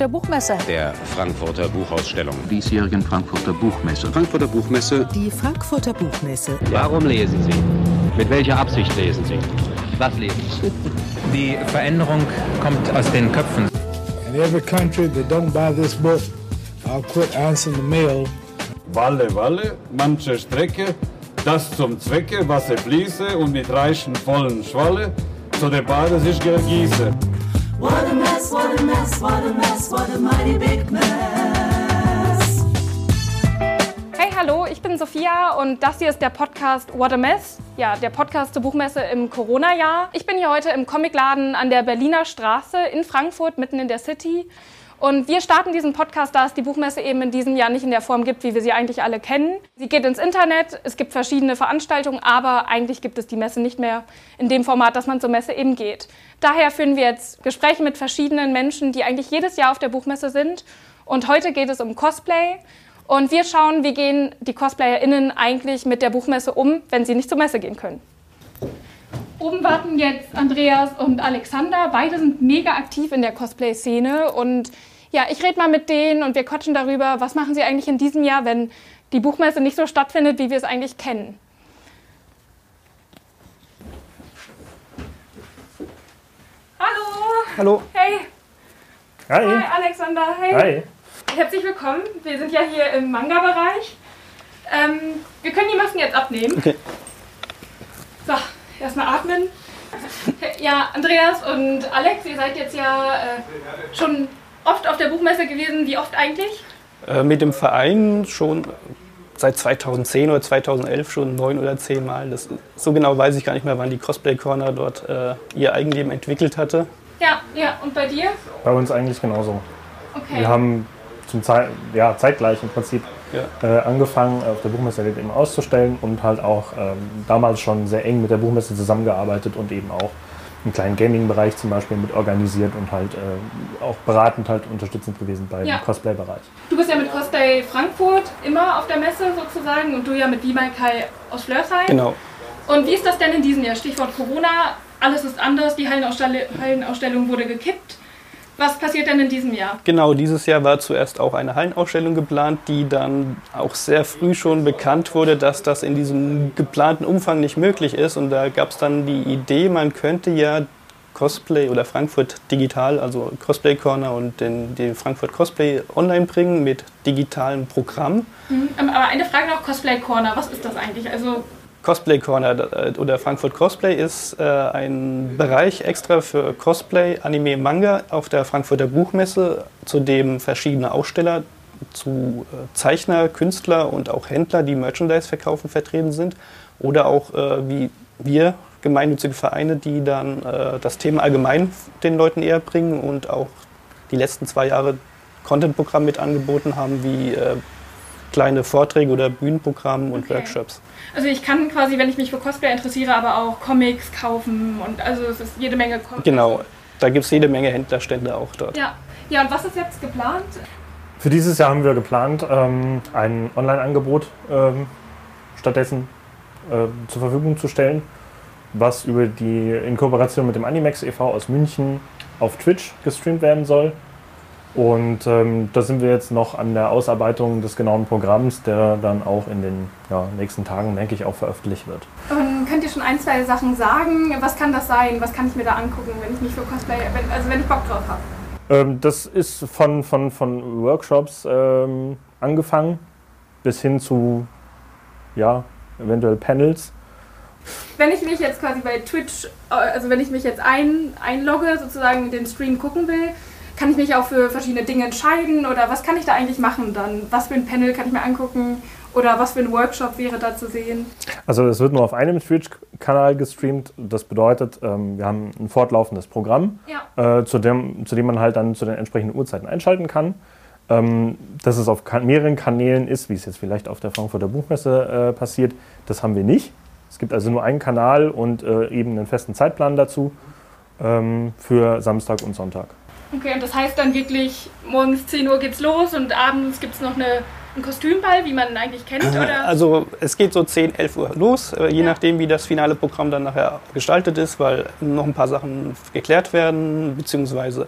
der Buchmesse. Der Frankfurter Buchausstellung. diesjährigen Frankfurter Buchmesse. Frankfurter Buchmesse. Die Frankfurter Buchmesse. Warum lesen Sie? Mit welcher Absicht lesen Sie? Was lesen Sie? Die Veränderung kommt aus den Köpfen. In every country that don't buy this book, I'll quit answering the mail. Walle, Walle, manche Strecke, das zum Zwecke, Wasser fließe und mit reichen vollen Schwalle zu der Bade sich gieße. What a mess, what a mess, what a mess, what a mighty big mess. Hey, hallo, ich bin Sophia und das hier ist der Podcast What a Mess. Ja, der Podcast zur Buchmesse im Corona-Jahr. Ich bin hier heute im Comicladen an der Berliner Straße in Frankfurt, mitten in der City. Und wir starten diesen Podcast, da es die Buchmesse eben in diesem Jahr nicht in der Form gibt, wie wir sie eigentlich alle kennen. Sie geht ins Internet, es gibt verschiedene Veranstaltungen, aber eigentlich gibt es die Messe nicht mehr in dem Format, dass man zur Messe eben geht. Daher führen wir jetzt Gespräche mit verschiedenen Menschen, die eigentlich jedes Jahr auf der Buchmesse sind. Und heute geht es um Cosplay. Und wir schauen, wie gehen die CosplayerInnen eigentlich mit der Buchmesse um, wenn sie nicht zur Messe gehen können. Oben warten jetzt Andreas und Alexander. Beide sind mega aktiv in der Cosplay-Szene. Und ja, ich rede mal mit denen und wir quatschen darüber, was machen sie eigentlich in diesem Jahr, wenn die Buchmesse nicht so stattfindet, wie wir es eigentlich kennen. Hallo! Hallo. Hey! Hi. Hi, Alexander! Hey! Hi. Herzlich willkommen. Wir sind ja hier im Manga-Bereich. Ähm, wir können die Masken jetzt abnehmen. Okay. So, erstmal atmen. Ja, Andreas und Alex, ihr seid jetzt ja äh, schon oft auf der Buchmesse gewesen. Wie oft eigentlich? Äh, mit dem Verein schon seit 2010 oder 2011 schon neun oder zehn Mal. Das, so genau weiß ich gar nicht mehr, wann die Cosplay Corner dort äh, ihr Eigenleben entwickelt hatte. Ja, ja. Und bei dir? Bei uns eigentlich genauso. Okay. Wir haben zum Zeit, ja, zeitgleich im Prinzip Ja. äh, angefangen, auf der Buchmesse eben auszustellen und halt auch ähm, damals schon sehr eng mit der Buchmesse zusammengearbeitet und eben auch einen kleinen Gaming-Bereich zum Beispiel mit organisiert und halt äh, auch beratend halt unterstützend gewesen beim Ja. Cosplay-Bereich. Du bist ja mit Cosplay Frankfurt immer auf der Messe sozusagen und du ja mit Kai aus Flörsheim. Genau. Und wie ist das denn in diesem Jahr? Stichwort Corona, alles ist anders, die Hallenausstell Hallenausstellung wurde gekippt. Was passiert denn in diesem Jahr? Genau, dieses Jahr war zuerst auch eine Hallenausstellung geplant, die dann auch sehr früh schon bekannt wurde, dass das in diesem geplanten Umfang nicht möglich ist. Und da gab es dann die Idee, man könnte ja Cosplay oder Frankfurt digital, also Cosplay Corner und den, den Frankfurt Cosplay online bringen mit digitalen Programmen. Mhm. Aber eine Frage noch, Cosplay Corner, was ist das eigentlich? Also Cosplay Corner äh, oder Frankfurt Cosplay ist äh, ein Bereich extra für Cosplay, Anime, Manga auf der Frankfurter Buchmesse, zu dem verschiedene Aussteller zu äh, Zeichner, Künstler und auch Händler, die Merchandise verkaufen, vertreten sind. Oder auch äh, wie wir, gemeinnützige Vereine, die dann äh, das Thema allgemein den Leuten eher bringen und auch die letzten zwei Jahre Content-Programm mit angeboten haben, wie äh, kleine Vorträge oder Bühnenprogramme und Okay. Workshops. Also ich kann quasi, wenn ich mich für Cosplay interessiere, aber auch Comics kaufen und also es ist jede Menge Comics. Genau, da gibt es jede Menge Händlerstände auch dort. Ja. ja, und was ist jetzt geplant? Für dieses Jahr haben wir geplant, ähm, ein Online-Angebot ähm, stattdessen ähm, zur Verfügung zu stellen, was über die in Kooperation mit dem Animex e.V. aus München auf Twitch gestreamt werden soll. Und ähm, da sind wir jetzt noch an der Ausarbeitung des genauen Programms, der dann auch in den ja, nächsten Tagen, denke ich, auch veröffentlicht wird. Und könnt ihr schon ein, zwei Sachen sagen? Was kann das sein? Was kann ich mir da angucken, wenn ich mich für Cosplay, wenn, also wenn ich Bock drauf habe? Ähm, das ist von, von, von Workshops ähm, angefangen bis hin zu ja, eventuell Panels. Wenn ich mich jetzt quasi bei Twitch, äh, also wenn ich mich jetzt ein, einlogge, sozusagen den Stream gucken will, kann ich mich auch für verschiedene Dinge entscheiden oder was kann ich da eigentlich machen dann? Was für ein Panel kann ich mir angucken oder was für ein Workshop wäre da zu sehen? Also es wird nur auf einem Twitch-Kanal gestreamt. Das bedeutet, ähm, wir haben ein fortlaufendes Programm, Ja. äh, zu, dem, zu dem man halt dann zu den entsprechenden Uhrzeiten einschalten kann. Ähm, dass es auf mehreren Kanälen ist, wie es jetzt vielleicht auf der Frankfurter Buchmesse äh, passiert, das haben wir nicht. Es gibt also nur einen Kanal und äh, eben einen festen Zeitplan dazu ähm, für Samstag und Sonntag. Okay, und das heißt dann wirklich, morgens 10 Uhr geht's los und abends gibt es noch eine, einen Kostümball, wie man ihn eigentlich kennt, oder? Also es geht so 10, 11 Uhr los, äh, je nachdem wie das finale Programm dann nachher gestaltet ist, weil noch ein paar Sachen geklärt werden, beziehungsweise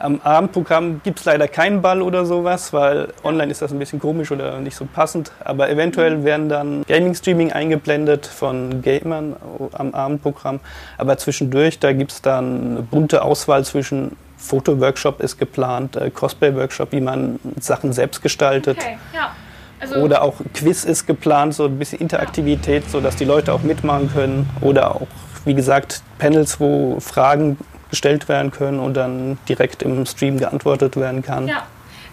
Am Abendprogramm gibt es leider keinen Ball oder sowas, weil online ist das ein bisschen komisch oder nicht so passend. Aber eventuell werden dann Gaming-Streaming eingeblendet von Gamern am Abendprogramm. Aber zwischendurch, da gibt es dann eine bunte Auswahl zwischen Foto-Workshop ist geplant, äh, Cosplay-Workshop, wie man Sachen selbst gestaltet. Okay, ja. Also Oder auch Quiz ist geplant, so ein bisschen Interaktivität, sodass die Leute auch mitmachen können. Oder auch, wie gesagt, Panels, wo Fragen gestellt werden können und dann direkt im Stream geantwortet werden kann. Ja,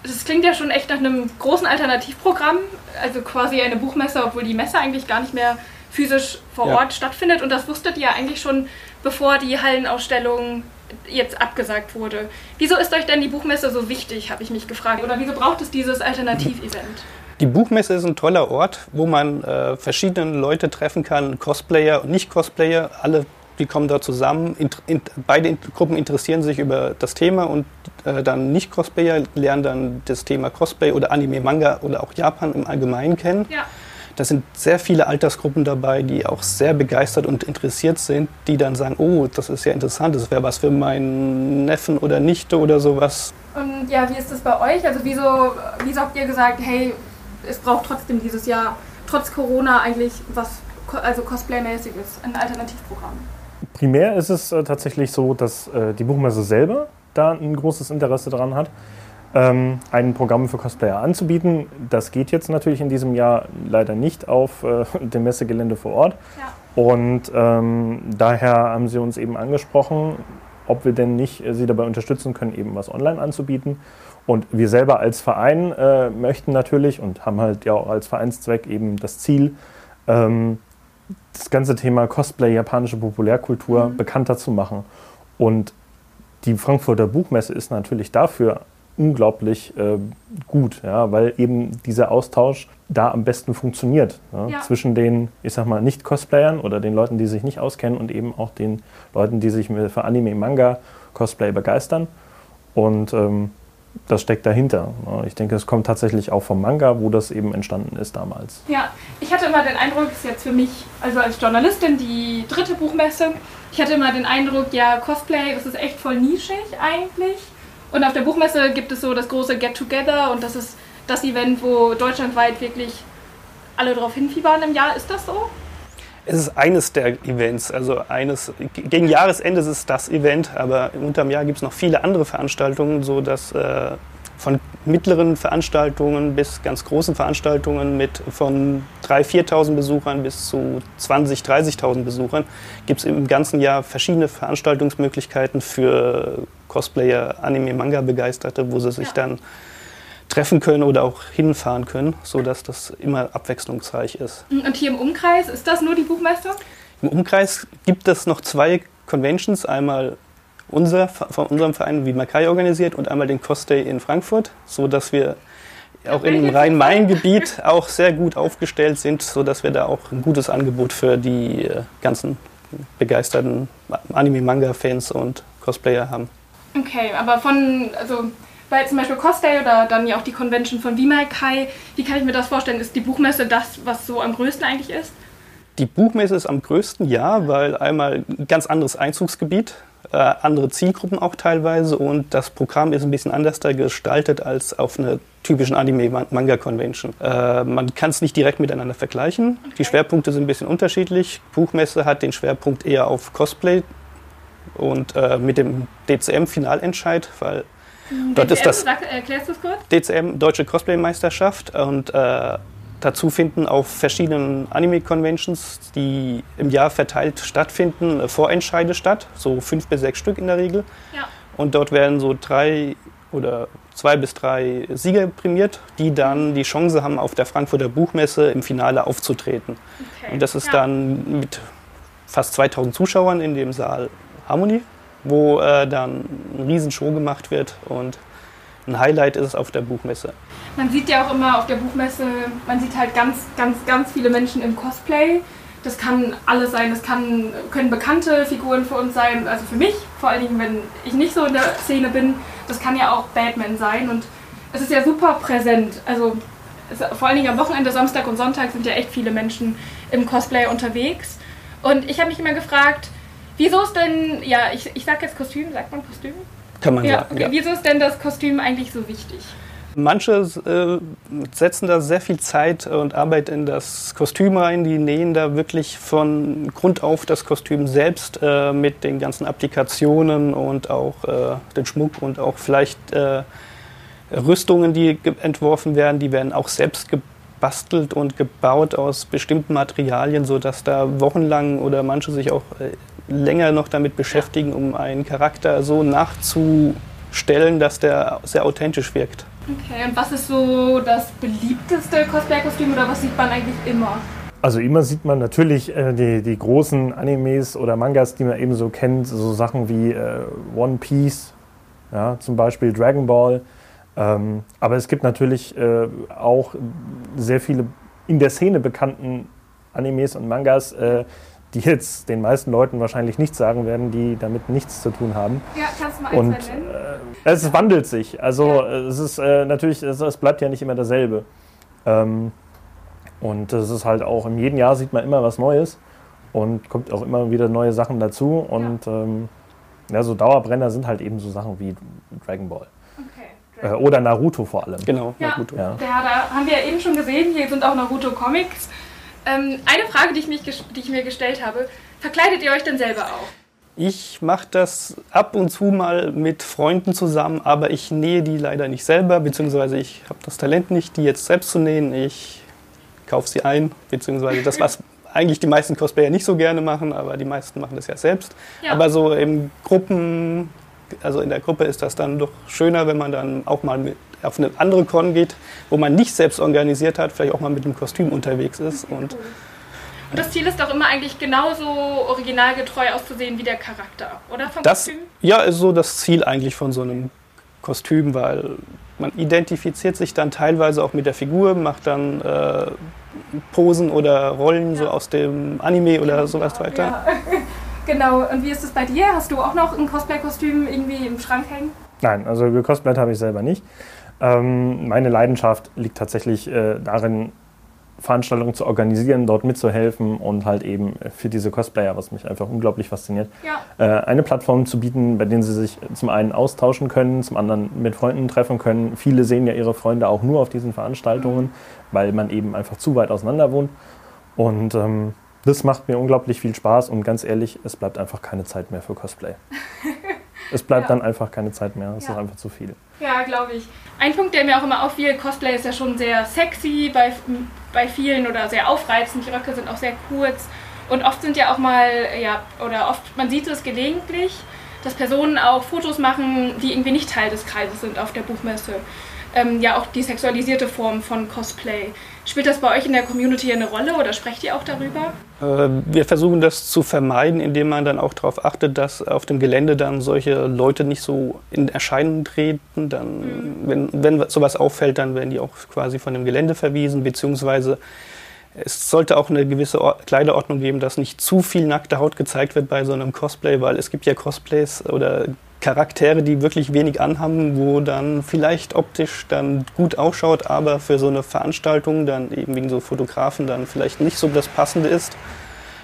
das klingt ja schon echt nach einem großen Alternativprogramm, also quasi eine Buchmesse, obwohl die Messe eigentlich gar nicht mehr physisch vor Ja. Ort stattfindet. Und das wusstet ihr ja eigentlich schon, bevor die Hallenausstellung jetzt abgesagt wurde. Wieso ist euch denn die Buchmesse so wichtig, habe ich mich gefragt. Oder wieso braucht es dieses Alternativevent? Die Buchmesse ist ein toller Ort, wo man äh, verschiedene Leute treffen kann, Cosplayer und Nicht-Cosplayer. Alle, die kommen dort zusammen. Beide Gruppen interessieren sich über das Thema und äh, dann Nicht-Cosplayer lernen dann das Thema Cosplay oder Anime, Manga oder auch Japan im Allgemeinen kennen. Ja. Da sind sehr viele Altersgruppen dabei, die auch sehr begeistert und interessiert sind, die dann sagen, oh, das ist ja interessant, das wäre was für meinen Neffen oder Nichte oder sowas. Und ja, wie ist das bei euch? Also wieso, wieso habt ihr gesagt, hey, es braucht trotzdem dieses Jahr, trotz Corona eigentlich was, also Cosplay-mäßiges, ein Alternativprogramm? Primär ist es äh, tatsächlich so, dass äh, die Buchmesse selber da ein großes Interesse daran hat, ähm, ein Programm für Cosplayer anzubieten. Das geht jetzt natürlich in diesem Jahr leider nicht auf äh, dem Messegelände vor Ort. Ja. Und ähm, daher haben sie uns eben angesprochen, ob wir denn nicht äh, sie dabei unterstützen können, eben was online anzubieten. Und wir selber als Verein äh, möchten natürlich und haben halt ja auch als Vereinszweck eben das Ziel, ähm, das ganze Thema Cosplay, japanische Populärkultur bekannter zu machen. Und die Frankfurter Buchmesse ist natürlich dafür unglaublich äh, gut, ja, weil eben dieser Austausch da am besten funktioniert. Ja, Ja. Zwischen den, ich sag mal, Nicht-Cosplayern oder den Leuten, die sich nicht auskennen und eben auch den Leuten, die sich für Anime, Manga, Cosplay begeistern. Und ähm, das steckt dahinter. Ja, ich denke, es kommt tatsächlich auch vom Manga, wo das eben entstanden ist damals. Ja, ich hatte immer den Eindruck, es ist jetzt für mich, also als Journalistin, die dritte Buchmesse, ich hatte immer den Eindruck, ja, Cosplay, das ist echt voll nischig eigentlich. Und auf der Buchmesse gibt es so das große Get-Together und das ist das Event, wo deutschlandweit wirklich alle drauf hinfiebern im Jahr. Ist das so? Es ist eines der Events, also eines, gegen Jahresende ist es das Event, aber unterm Jahr gibt es noch viele andere Veranstaltungen, so dass äh, von mittleren Veranstaltungen bis ganz großen Veranstaltungen mit von 3.000, 4.000 Besuchern bis zu 20.000, 30.000 Besuchern gibt es im ganzen Jahr verschiedene Veranstaltungsmöglichkeiten für Cosplayer, Anime, Manga-Begeisterte, wo sie sich Ja. dann treffen können oder auch hinfahren können, sodass das immer abwechslungsreich ist. Und hier im Umkreis, ist das nur die Buchmesse? Im Umkreis gibt es noch zwei Conventions, einmal unser, von unserem Verein wie Makai organisiert und einmal den Cosday in Frankfurt, so dass wir auch im Rhein-Main-Gebiet auch sehr gut aufgestellt sind, so dass wir da auch ein gutes Angebot für die äh, ganzen begeisterten Anime-Manga-Fans und Cosplayer haben. Okay, aber von, also bei zum Beispiel Cosplay oder dann ja auch die Convention von Vimalkai, wie kann ich mir das vorstellen? Ist die Buchmesse das, was so am größten eigentlich ist? Die Buchmesse ist am größten, ja, weil einmal ein ganz anderes Einzugsgebiet, äh, andere Zielgruppen auch teilweise und das Programm ist ein bisschen anders da gestaltet als auf einer typischen Anime-Manga-Convention. Äh, man kann es nicht direkt miteinander vergleichen. Die Schwerpunkte sind ein bisschen unterschiedlich. Buchmesse hat den Schwerpunkt eher auf Cosplay und äh, mit dem DCM-Finalentscheid, weil dort ist das Sag, erklärst du es kurz? DCM Deutsche Cosplay-Meisterschaft und äh, dazu finden auf verschiedenen Anime-Conventions, die im Jahr verteilt stattfinden, äh, Vorentscheide statt, so fünf bis sechs Stück in der Regel. Ja. Und dort werden so drei oder zwei bis drei Sieger prämiert, die dann die Chance haben, auf der Frankfurter Buchmesse im Finale aufzutreten. Okay. Und das ist ja. dann mit fast 2000 Zuschauern in dem Saal Harmony, wo äh, dann eine Riesenshow gemacht wird und ein Highlight ist es auf der Buchmesse. Man sieht ja auch immer auf der Buchmesse, man sieht halt ganz, ganz, ganz viele Menschen im Cosplay. Das kann alles sein, das kann, können bekannte Figuren für uns sein, also für mich, vor allen Dingen, wenn ich nicht so in der Szene bin. Das kann ja auch Batman sein und es ist ja super präsent. Also vor allen Dingen am Wochenende, Samstag und Sonntag sind ja echt viele Menschen im Cosplay unterwegs. Und ich habe mich immer gefragt, wieso ist denn, ja, ich, ich sag jetzt Kostüm, sagt man Kostüm? Kann man Ja, sagen. Ja. Wieso ist denn das Kostüm eigentlich so wichtig? Manche äh, setzen da sehr viel Zeit und Arbeit in das Kostüm rein. Die nähen da wirklich von Grund auf das Kostüm selbst äh, mit den ganzen Applikationen und auch äh, den Schmuck und auch vielleicht äh, Rüstungen, die entworfen werden. Die werden auch selbst gebastelt und gebaut aus bestimmten Materialien, sodass da wochenlang oder manche sich auch äh, länger noch damit beschäftigen, um einen Charakter so nachzustellen, dass der sehr authentisch wirkt. Okay, und was ist so das beliebteste Cosplay-Kostüm oder was sieht man eigentlich immer? Also immer sieht man natürlich äh, die, die großen Animes oder Mangas, die man eben so kennt, so Sachen wie äh, One Piece, ja, zum Beispiel Dragon Ball. Ähm, aber es gibt natürlich äh, auch sehr viele in der Szene bekannten Animes und Mangas, äh, die jetzt den meisten Leuten wahrscheinlich nichts sagen werden, die damit nichts zu tun haben. Ja, kannst du mal Und nennen? äh, es wandelt sich. Also äh, es ist äh, natürlich, es, es bleibt ja nicht immer dasselbe. Ähm, und es ist halt auch, in jedem Jahr sieht man immer was Neues und kommt auch immer wieder neue Sachen dazu. Und ja, ähm, ja so Dauerbrenner sind halt eben so Sachen wie Dragon Ball. Okay. Äh, oder Naruto vor allem. Genau, Ja, Naruto. Ja. ja, da haben wir ja eben schon gesehen, hier sind auch Naruto-Comics. Ähm, eine Frage, die ich, mich, die ich mir gestellt habe, verkleidet ihr euch denn selber auch? Ich mache das ab und zu mal mit Freunden zusammen, aber ich nähe die leider nicht selber, beziehungsweise ich habe das Talent nicht, die jetzt selbst zu nähen. Ich kaufe sie ein, beziehungsweise das, was eigentlich die meisten Cosplayer nicht so gerne machen, aber die meisten machen das ja selbst. Ja. Aber so im Gruppen, also in der Gruppe ist das dann doch schöner, wenn man dann auch mal mit auf eine andere Con geht, wo man nicht selbst organisiert hat, vielleicht auch mal mit einem Kostüm unterwegs ist und Und das Ziel ist doch immer eigentlich genauso originalgetreu auszusehen wie der Charakter, oder? Vom Das Kostüm? ja, ist so das Ziel eigentlich von so einem Kostüm, weil man identifiziert sich dann teilweise auch mit der Figur, macht dann äh, Posen oder Rollen so aus dem Anime oder sowas weiter. Ja. genau, und wie ist es bei dir? Hast du auch noch ein Cosplay-Kostüm irgendwie im Schrank hängen? Nein, also gecosplayt habe ich selber nicht. Ähm, meine Leidenschaft liegt tatsächlich äh, darin, Veranstaltungen zu organisieren, dort mitzuhelfen und halt eben für diese Cosplayer, was mich einfach unglaublich fasziniert, Ja. äh, eine Plattform zu bieten, bei denen sie sich zum einen austauschen können, zum anderen mit Freunden treffen können. Viele sehen ja ihre Freunde auch nur auf diesen Veranstaltungen, weil man eben einfach zu weit auseinander wohnt. Und ähm, das macht mir unglaublich viel Spaß und ganz ehrlich, es bleibt einfach keine Zeit mehr für Cosplay. Es bleibt Ja. dann einfach keine Zeit mehr, es Ja. ist einfach zu viel. Ja, glaube ich. Ein Punkt, der mir auch immer auffiel, Cosplay ist ja schon sehr sexy bei, bei vielen oder sehr aufreizend. Die Röcke sind auch sehr kurz. Und oft sind ja auch mal, ja, oder oft, man sieht es gelegentlich, dass Personen auch Fotos machen, die irgendwie nicht Teil des Kreises sind auf der Buchmesse. Ähm, ja, auch die sexualisierte Form von Cosplay. Spielt das bei euch in der Community eine Rolle oder sprecht ihr auch darüber? Äh, Wir versuchen das zu vermeiden, indem man dann auch darauf achtet, dass auf dem Gelände dann solche Leute nicht so in Erscheinung treten. Dann, wenn, wenn sowas auffällt, dann werden die auch quasi von dem Gelände verwiesen, beziehungsweise es sollte auch eine gewisse Or Kleiderordnung geben, dass nicht zu viel nackte Haut gezeigt wird bei so einem Cosplay, weil es gibt ja Cosplays oder Charaktere, die wirklich wenig anhaben, wo dann vielleicht optisch dann gut ausschaut, aber für so eine Veranstaltung dann eben wegen so Fotografen dann vielleicht nicht so das Passende ist.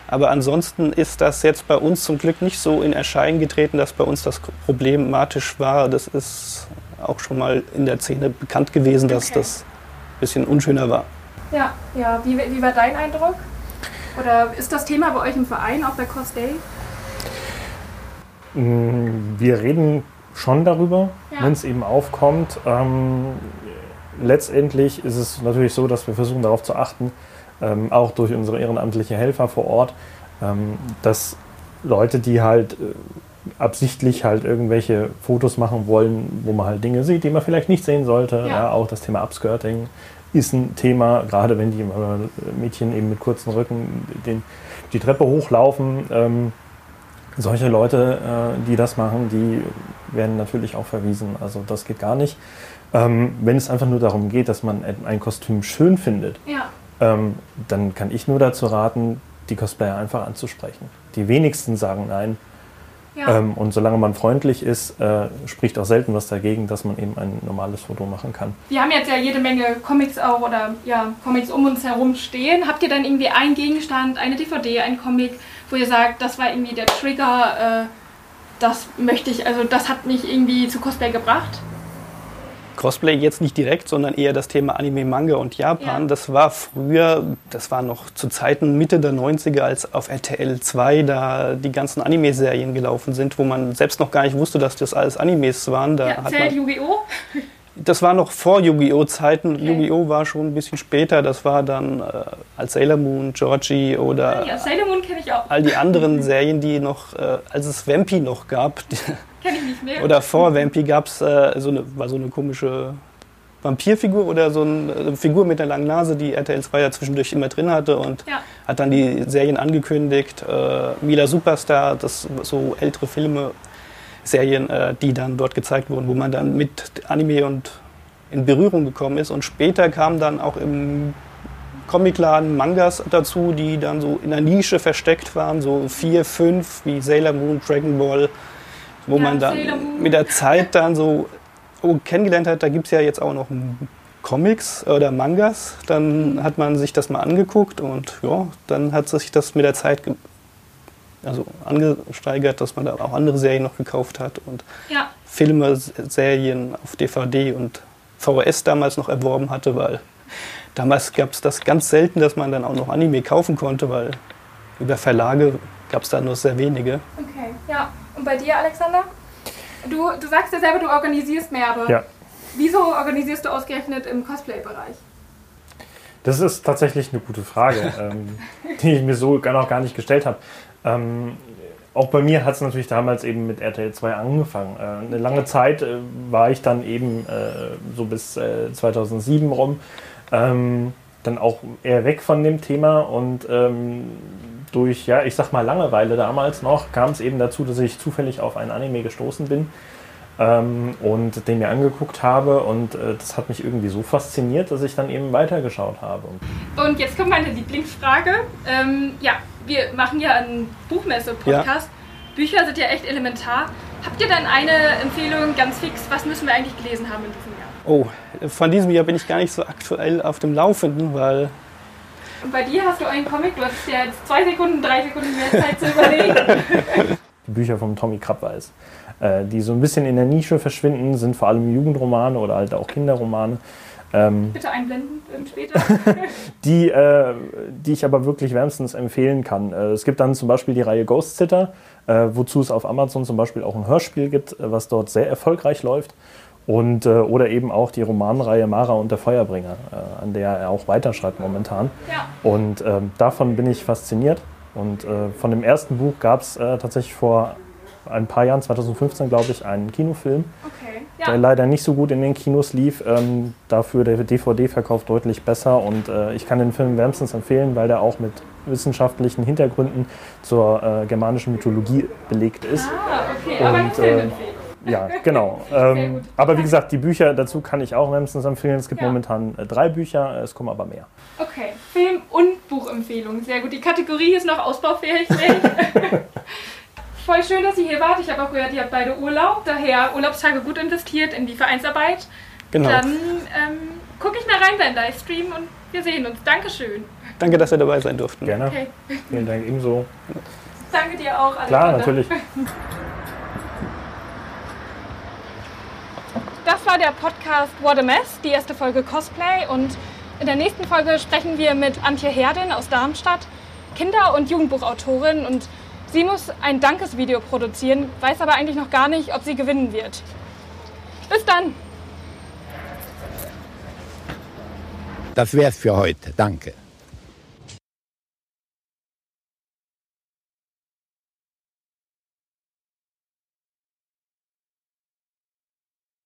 Aber ansonsten ist das jetzt bei uns zum Glück nicht so in Erscheinung getreten, dass bei uns das problematisch war. Das ist auch schon mal in der Szene bekannt gewesen, dass Okay. das ein bisschen unschöner war. Ja, ja. Wie, wie war dein Eindruck? Oder ist das Thema bei euch im Verein, auch bei Cos Day? Mm, Wir reden schon darüber, Ja. wenn es eben aufkommt. Ähm, letztendlich ist es natürlich so, dass wir versuchen darauf zu achten, ähm, auch durch unsere ehrenamtliche Helfer vor Ort, ähm, dass Leute, die halt äh, absichtlich halt irgendwelche Fotos machen wollen, wo man halt Dinge sieht, die man vielleicht nicht sehen sollte. Ja. Ja. auch das Thema Upskirting ist ein Thema, gerade wenn die äh, Mädchen eben mit kurzen Rücken den, die Treppe hochlaufen. Ähm, solche Leute, äh, die das machen, die werden natürlich auch verwiesen. Also das geht gar nicht. Ähm, wenn es einfach nur darum geht, dass man ein- Kostüm schön findet, Ja. ähm, dann kann ich nur dazu raten, die Cosplayer einfach anzusprechen. Die wenigsten sagen nein. Ja. Ähm, und solange man freundlich ist, äh, spricht auch selten was dagegen, dass man eben ein normales Foto machen kann. Wir haben jetzt ja jede Menge Comics auch oder ja, Comics um uns herum stehen. Habt ihr dann irgendwie einen Gegenstand, eine DVD, ein Comic, wo ihr sagt, das war irgendwie der Trigger, äh, das möchte ich, also das hat mich irgendwie zu Cosplay gebracht? Cosplay jetzt nicht direkt, sondern eher das Thema Anime, Manga und Japan. Ja. Das war früher, das war noch zu Zeiten Mitte der 90er, als auf RTL 2 da die ganzen Anime-Serien gelaufen sind, wo man selbst noch gar nicht wusste, dass das alles Animes waren. Da ja, zählt Yu-Gi-Oh! Das war noch vor Yu-Gi-Oh! Zeiten. Okay. Yu-Gi-Oh! war schon ein bisschen später. Das war dann äh, als Sailor Moon, Georgie oder ja, Sailor Moon kenne ich auch. all die anderen Serien, die noch, äh, als es Vampy noch gab. Kenne ich nicht mehr. Oder vor Vampy gab es äh, so eine, war so eine komische Vampirfigur oder so eine äh, Figur mit einer langen Nase, die RTL 2 ja zwischendurch immer drin hatte und ja. hat dann die Serien angekündigt. Äh, Mila Superstar, das so ältere Filme Serien, äh, die dann dort gezeigt wurden, wo man dann mit Anime und in Berührung gekommen ist. Und später kamen dann auch im Comicladen Mangas dazu, die dann so in der Nische versteckt waren, so vier, fünf, wie Sailor Moon, Dragon Ball, wo ja, man dann mit der Zeit dann so oh, kennengelernt hat. Da gibt es ja jetzt auch noch Comics oder Mangas. Dann hat man sich das mal angeguckt und ja, dann hat sich das mit der Zeit also angesteigert, dass man da auch andere Serien noch gekauft hat und ja. Filme, Serien auf DVD und VHS damals noch erworben hatte, weil damals gab es das ganz selten, dass man dann auch noch Anime kaufen konnte, weil über Verlage gab es da nur sehr wenige. Okay, ja. Und bei dir, Alexander? Du, du sagst ja selber, du organisierst mehr, aber ja. wieso organisierst du ausgerechnet im Cosplay-Bereich? Das ist tatsächlich eine gute Frage, ähm, die ich mir so noch gar nicht gestellt habe. Ähm, auch bei mir hat es natürlich damals eben mit RTL 2 angefangen. Äh, eine lange Zeit äh, war ich dann eben äh, so bis 2007 äh, rum ähm, dann auch eher weg von dem Thema und ähm, durch, ja, ich sag mal Langeweile damals noch, kam es eben dazu, dass ich zufällig auf ein Anime gestoßen bin ähm, und den mir angeguckt habe und äh, das hat mich irgendwie so fasziniert, dass ich dann eben weitergeschaut habe. Und jetzt kommt meine Lieblingsfrage. Ähm, ja, wir machen ja einen Buchmesse-Podcast. Ja. Bücher sind ja echt elementar. Habt ihr dann eine Empfehlung ganz fix? Was müssen wir eigentlich gelesen haben in diesem Jahr? Oh, von diesem Jahr bin ich gar nicht so aktuell auf dem Laufenden, weil. Und bei dir hast du einen Comic, du hast ja jetzt zwei Sekunden, drei Sekunden mehr Zeit zu überlegen. Die Bücher von Tommy Krabbeis, äh, die so ein bisschen in der Nische verschwinden, sind vor allem Jugendromane oder halt auch Kinderromane. Ähm, Bitte einblenden später. die, äh, die ich aber wirklich wärmstens empfehlen kann. Äh, es gibt dann zum Beispiel die Reihe Ghost Sitter, äh, wozu es auf Amazon zum Beispiel auch ein Hörspiel gibt, äh, was dort sehr erfolgreich läuft. Und, äh, oder eben auch die Romanreihe Mara und der Feuerbringer, äh, an der er auch weiterschreibt momentan. Ja. Und ähm, davon bin ich fasziniert. Und von dem ersten Buch gab es tatsächlich vor ein paar Jahren, 2015 glaube ich, einen Kinofilm. Okay ja. der leider nicht so gut in den Kinos lief. Ähm, dafür der DVD-Verkauf deutlich besser und äh, ich kann den Film wärmstens empfehlen, weil der auch mit wissenschaftlichen Hintergründen zur äh, germanischen Mythologie belegt ist. Ah, okay, aber und, äh, ja, genau. Ähm, aber wie gesagt, die Bücher dazu kann ich auch wärmstens empfehlen. Es gibt ja. momentan äh, drei Bücher, es kommen aber mehr. Okay, Film- und Buchempfehlung. Sehr gut. Die Kategorie ist noch ausbaufähig. voll schön, dass ihr hier wart. Ich habe auch gehört, ihr habt beide Urlaub, daher Urlaubstage gut investiert in die Vereinsarbeit. Genau. Dann ähm, gucke ich mal rein beim Livestream und wir sehen uns. Dankeschön. Danke, dass wir dabei sein durften. Gerne. Okay. Vielen Dank ebenso. Danke dir auch, Alexander. Klar, natürlich. Das war der Podcast What a Mess, die erste Folge Cosplay. Und in der nächsten Folge sprechen wir mit Antje Herdin aus Darmstadt, Kinder- und Jugendbuchautorin und Sie muss ein Dankesvideo produzieren, weiß aber eigentlich noch gar nicht, ob sie gewinnen wird. Bis dann! Das wär's für heute. Danke.